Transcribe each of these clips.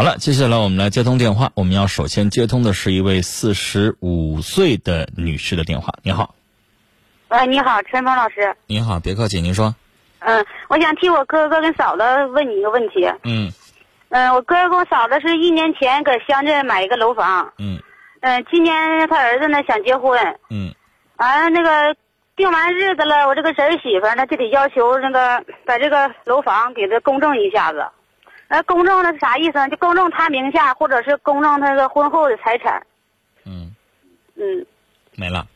好了，接下来我们来接通电话。我们要首先接通的是一位四十五岁的女士的电话。你好，喂，你好，陈峰老师。你好，别客气，您说。嗯，我想替我哥哥跟嫂子问你一个问题。嗯嗯，我哥哥跟我嫂子是一年前搁乡镇买一个楼房。嗯嗯，今年他儿子呢想结婚，嗯完了那个定完日子了，我这个侄儿媳妇呢就得要求那个把这个楼房给他公证一下子。呃，公证那是啥意思呢？就公证他名下，或者是公证他个婚后的财产。嗯，嗯没了。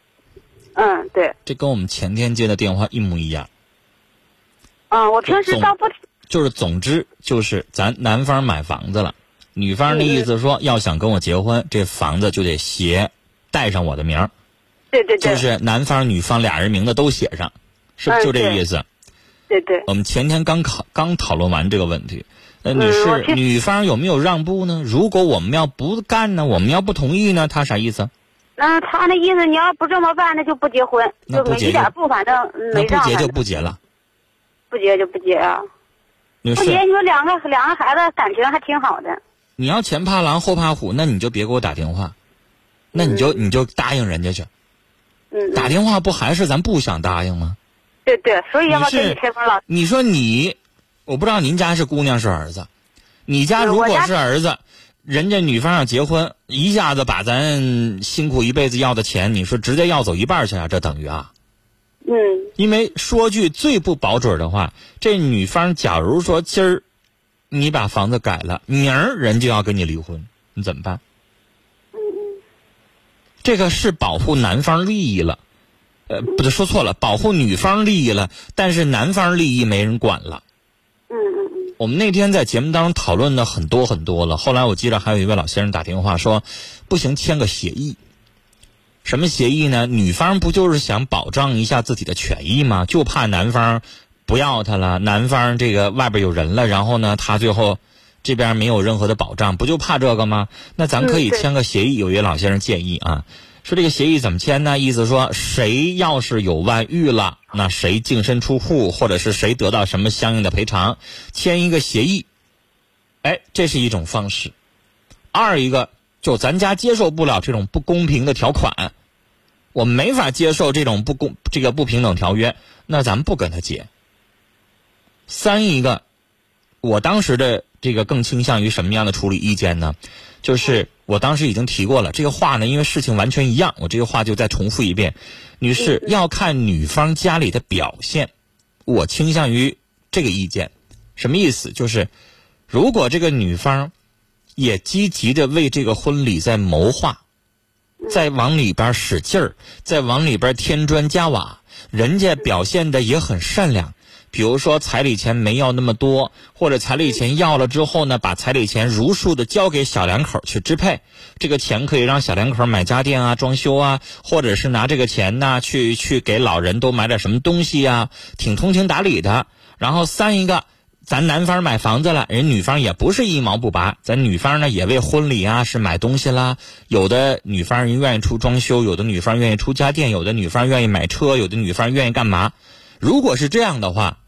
嗯，对，这跟我们前天接的电话一模一样。嗯，我平时倒不就是总之就是咱男方买房子了，女方的意思说要想跟我结婚，这房子就得写带上我的名儿，对对对，就是男方女方俩人名字都写上，是不是嗯就这意思？对对。我们前天刚考刚讨论完这个问题，呃，女士，嗯女方有没有让步呢？如果我们要不干呢，我们要不同意呢，他啥意思？嗯，他那意思，你要不这么办，那就不结婚，就没那不结就一点不，反正嗯那不结就不结了。不结就不结啊。不结，你说两个两个孩子感情还挺好的。你要前怕狼后怕虎，那你就别给我打电话，那你就你就答应人家去。嗯，嗯打电话不还是咱不想答应吗？对对，所以要不要你是跟你陈峰老？你说你，我不知道您家是姑娘是儿子，你家如果是儿子，人家女方要结婚，一下子把咱辛苦一辈子要的钱，你说直接要走一半去啊？这等于啊？嗯因为说句最不保准的话，这女方假如说今儿你把房子改了，明儿人就要跟你离婚，你怎么办？嗯嗯这个是保护男方利益了，呃，不对，说错了，保护女方利益了，但是男方利益没人管了。我们那天在节目当中讨论的很多很多了，后来我记得还有一位老先生打电话说，不行，签个协议。什么协议呢？女方不就是想保障一下自己的权益吗？就怕男方不要她了，男方这个外边有人了，然后呢，她最后这边没有任何的保障，不就怕这个吗？那咱可以签个协议。有一位老先生建议啊，说这个协议怎么签呢？意思说谁要是有外遇了，那谁净身出户，或者是谁得到什么相应的赔偿，签一个协议。哎，这是一种方式。二一个，就咱家接受不了这种不公平的条款，我们没法接受这种不公这个不平等条约，那咱们不跟他结。三一个，我当时的这个更倾向于什么样的处理意见呢？就是我当时已经提过了，这个话呢，因为事情完全一样，我这个话就再重复一遍。女士要看女方家里的表现，我倾向于这个意见。什么意思？就是如果这个女方也积极的为这个婚礼在谋划，在往里边使劲儿，在往里边添砖加瓦，人家表现的也很善良。比如说彩礼钱没要那么多，或者彩礼钱要了之后呢，把彩礼钱如数的交给小两口去支配，这个钱可以让小两口买家电啊、装修啊，或者是拿这个钱呢去去给老人都买点什么东西呀、挺通情达理的。然后三一个，咱男方买房子了，人女方也不是一毛不拔，咱女方呢也为婚礼啊是买东西啦，有的女方人愿意出装修，有的女方愿意出家电，有的女方愿意买车，有的女方愿意干嘛？如果是这样的话，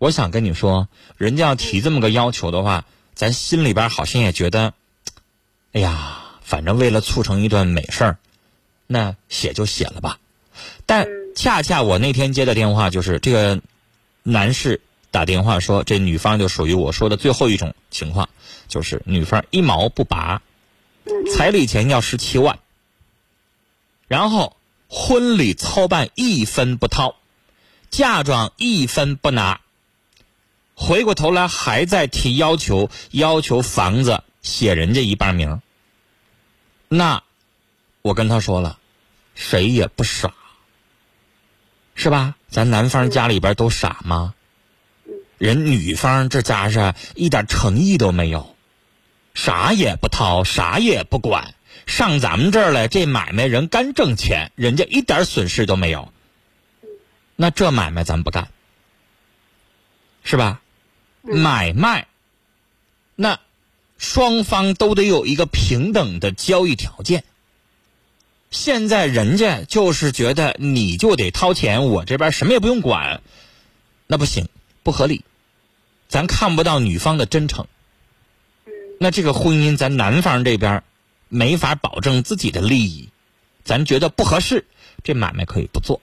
我想跟你说，人家要提这么个要求的话，咱心里边好像也觉得，哎呀，反正为了促成一段美事儿，那写就写了吧。但恰恰我那天接的电话就是这个男士打电话说，这女方就属于我说的最后一种情况，就是女方一毛不拔，彩礼钱要十七万，然后婚礼操办一分不掏，嫁妆一分不拿。回过头来还在提要求，要求房子写人家一半名。那我跟他说了，谁也不傻，是吧？咱男方家里边都傻吗？人女方这家是一点诚意都没有，啥也不掏，啥也不管，上咱们这儿来这买卖人干挣钱，人家一点损失都没有。那这买卖咱不干，是吧？买卖，那双方都得有一个平等的交易条件。现在人家就是觉得你就得掏钱，我这边什么也不用管，那不行，不合理。咱看不到女方的真诚，那这个婚姻咱男方这边没法保证自己的利益，咱觉得不合适，这买卖可以不做。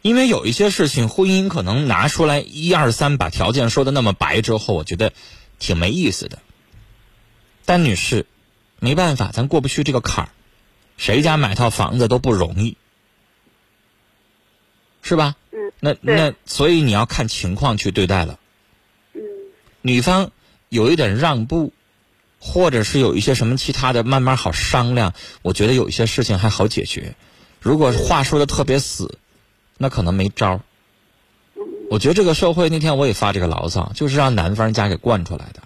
啊，因为有一些事情，婚姻可能拿出来一二三，把条件说的那么白之后，我觉得挺没意思的。但女士，没办法，咱过不去这个坎儿，谁家买套房子都不容易，是吧？嗯，那那所以你要看情况去对待了。嗯女方有一点让步，或者是有一些什么其他的，慢慢好商量。我觉得有一些事情还好解决。如果话说的特别死，那可能没招儿。我觉得这个社会那天我也发这个牢骚，就是让男方家给惯出来的。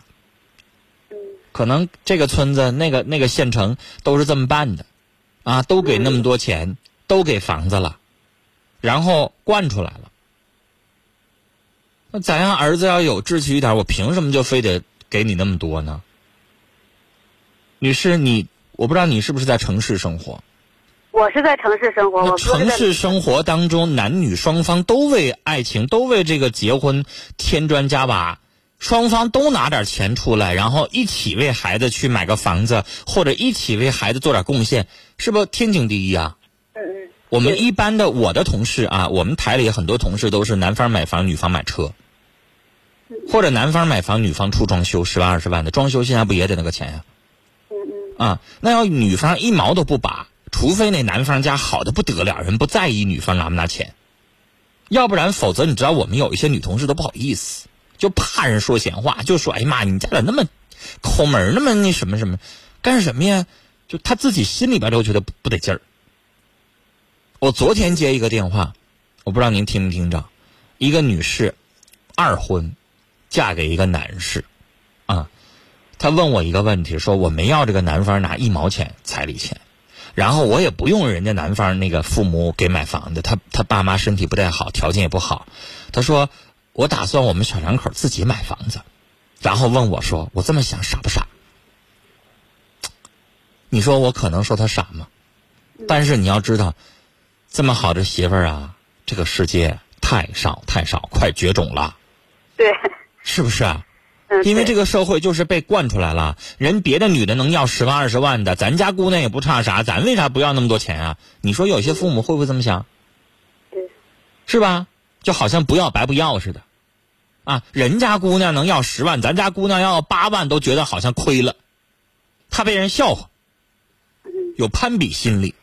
可能这个村子、那个那个县城都是这么办的，啊，都给那么多钱，都给房子了，然后惯出来了。那咱让儿子要有志气一点，我凭什么就非得给你那么多呢？女士，你我不知道你是不是在城市生活？我是在城市生活，那我城市生活当中，男女双方都为爱情，都为这个结婚添砖加瓦，双方都拿点钱出来，然后一起为孩子去买个房子，或者一起为孩子做点贡献，是不是天经地义啊？嗯嗯我们一般的我的同事啊，我们台里很多同事都是男方买房，女方买车，或者男方买房，女方出装修十万二十万的，装修现在不也得那个钱呀、嗯嗯啊？那要女方一毛都不拔，除非那男方家好的不得了，人不在意女方拿不拿钱，要不然否则你知道我们有一些女同事都不好意思，就怕人说闲话，就说哎呀妈，你家咋那么抠门那么那什么什么，干什么呀？就他自己心里边都觉得不不得劲儿。我昨天接一个电话，我不知道您听没听着，一个女士，二婚，嫁给一个男士，啊，她问我一个问题，说我没要这个男方拿一毛钱彩礼钱，然后我也不用人家男方那个父母给买房子，他他爸妈身体不太好，条件也不好，他说我打算我们小两口自己买房子，然后问我说我这么想傻不傻？你说我可能说他傻吗？但是你要知道。这么好的媳妇儿啊，这个世界太少太少，快绝种了，对，是不是啊？嗯，因为这个社会就是被惯出来了，人别的女的能要十万二十万的，咱家姑娘也不差啥，咱为啥不要那么多钱啊？你说有些父母会不会这么想？对，是吧？就好像不要白不要似的，啊，人家姑娘能要十万，咱家姑娘要八万都觉得好像亏了，怕被人笑话，有攀比心理。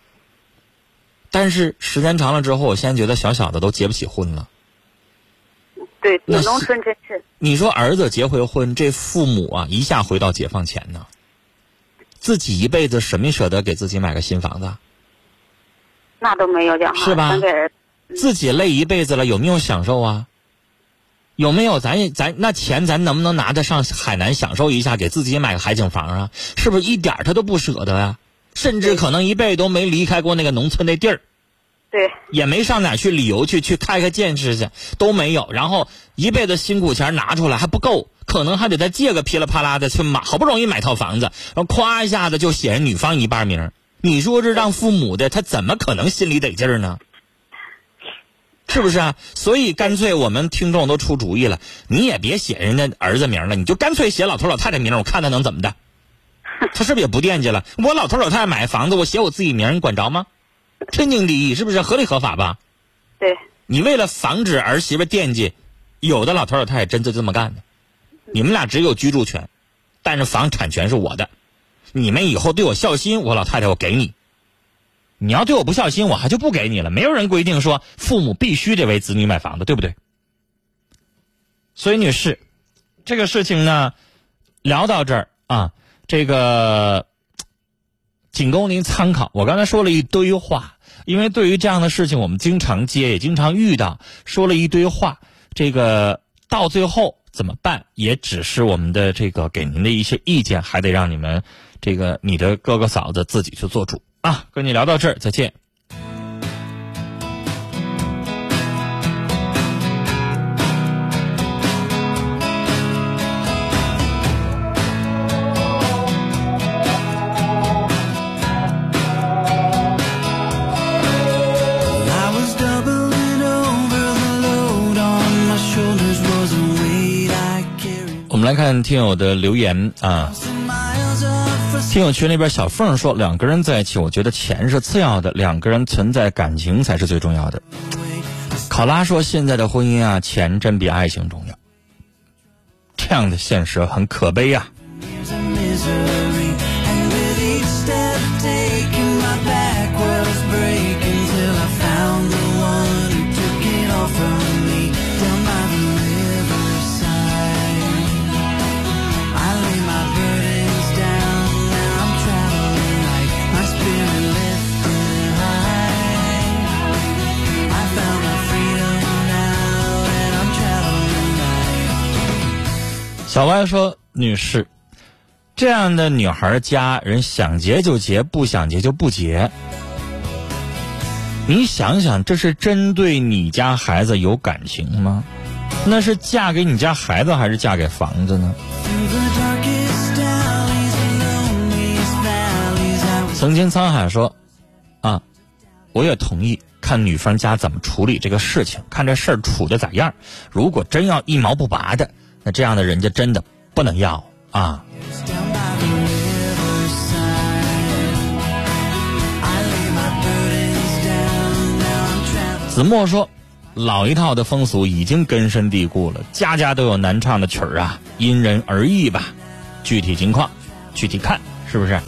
但是时间长了之后，我现在觉得小小的都结不起婚了。对，那农村真是，你说儿子结回婚，这父母啊一下回到解放前呢，自己一辈子舍没舍得给自己买个新房子？那都没有讲哈，是吧？自己累一辈子了，有没有享受啊？有没有咱也咱那钱咱能不能拿得上海南享受一下，给自己买个海景房啊？是不是一点他都不舍得呀、甚至可能一辈子都没离开过那个农村那地儿，对，也没上哪去旅游去去开开见识去，都没有。然后一辈子辛苦钱拿出来还不够，可能还得再借个噼里啪啦的去买，好不容易买套房子，然后夸一下子就写人女方一半名。你说这让父母的他怎么可能心里得劲儿呢？是不是啊？所以干脆我们听众都出主意了，你也别写人家儿子名了，你就干脆写老头老太太名，我看他能怎么的。他是不是也不惦记了？我老头老太太买房子，我写我自己名，你管着吗？天经地义，是不是合理合法吧？对，你为了防止儿媳妇惦记，有的老头老太太真就这么干的。你们俩只有居住权，但是房产权是我的。你们以后对我孝心，我老太太我给你。你要对我不孝心，我还就不给你了。没有人规定说父母必须得为子女买房子，对不对？所以，女士，这个事情呢，聊到这儿啊，这个仅供您参考。我刚才说了一堆话，因为对于这样的事情，我们经常接，也经常遇到，说了一堆话，这个到最后怎么办，也只是我们的这个给您的一些意见，还得让你们这个你的哥哥嫂子自己去做主啊。跟你聊到这儿，再见。来。看听友的留言啊。听友群里边小凤说：“两个人在一起，我觉得钱是次要的，两个人存在感情才是最重要的。”考拉说：“现在的婚姻啊，钱真比爱情重要。”这样的现实很可悲呀。小歪说：“女士，这样的女孩家人想结就结，不想结就不结。你想想，这是针对你家孩子有感情吗？那是嫁给你家孩子，还是嫁给房子呢？”曾经沧海说：“啊，我也同意，看女方家怎么处理这个事情，看这事儿处的咋样。如果真要一毛不拔的。”那这样的人家真的不能要啊！子墨说：“老一套的风俗已经根深蒂固了，家家都有难唱的曲儿啊，因人而异吧，具体情况具体看，是不是？”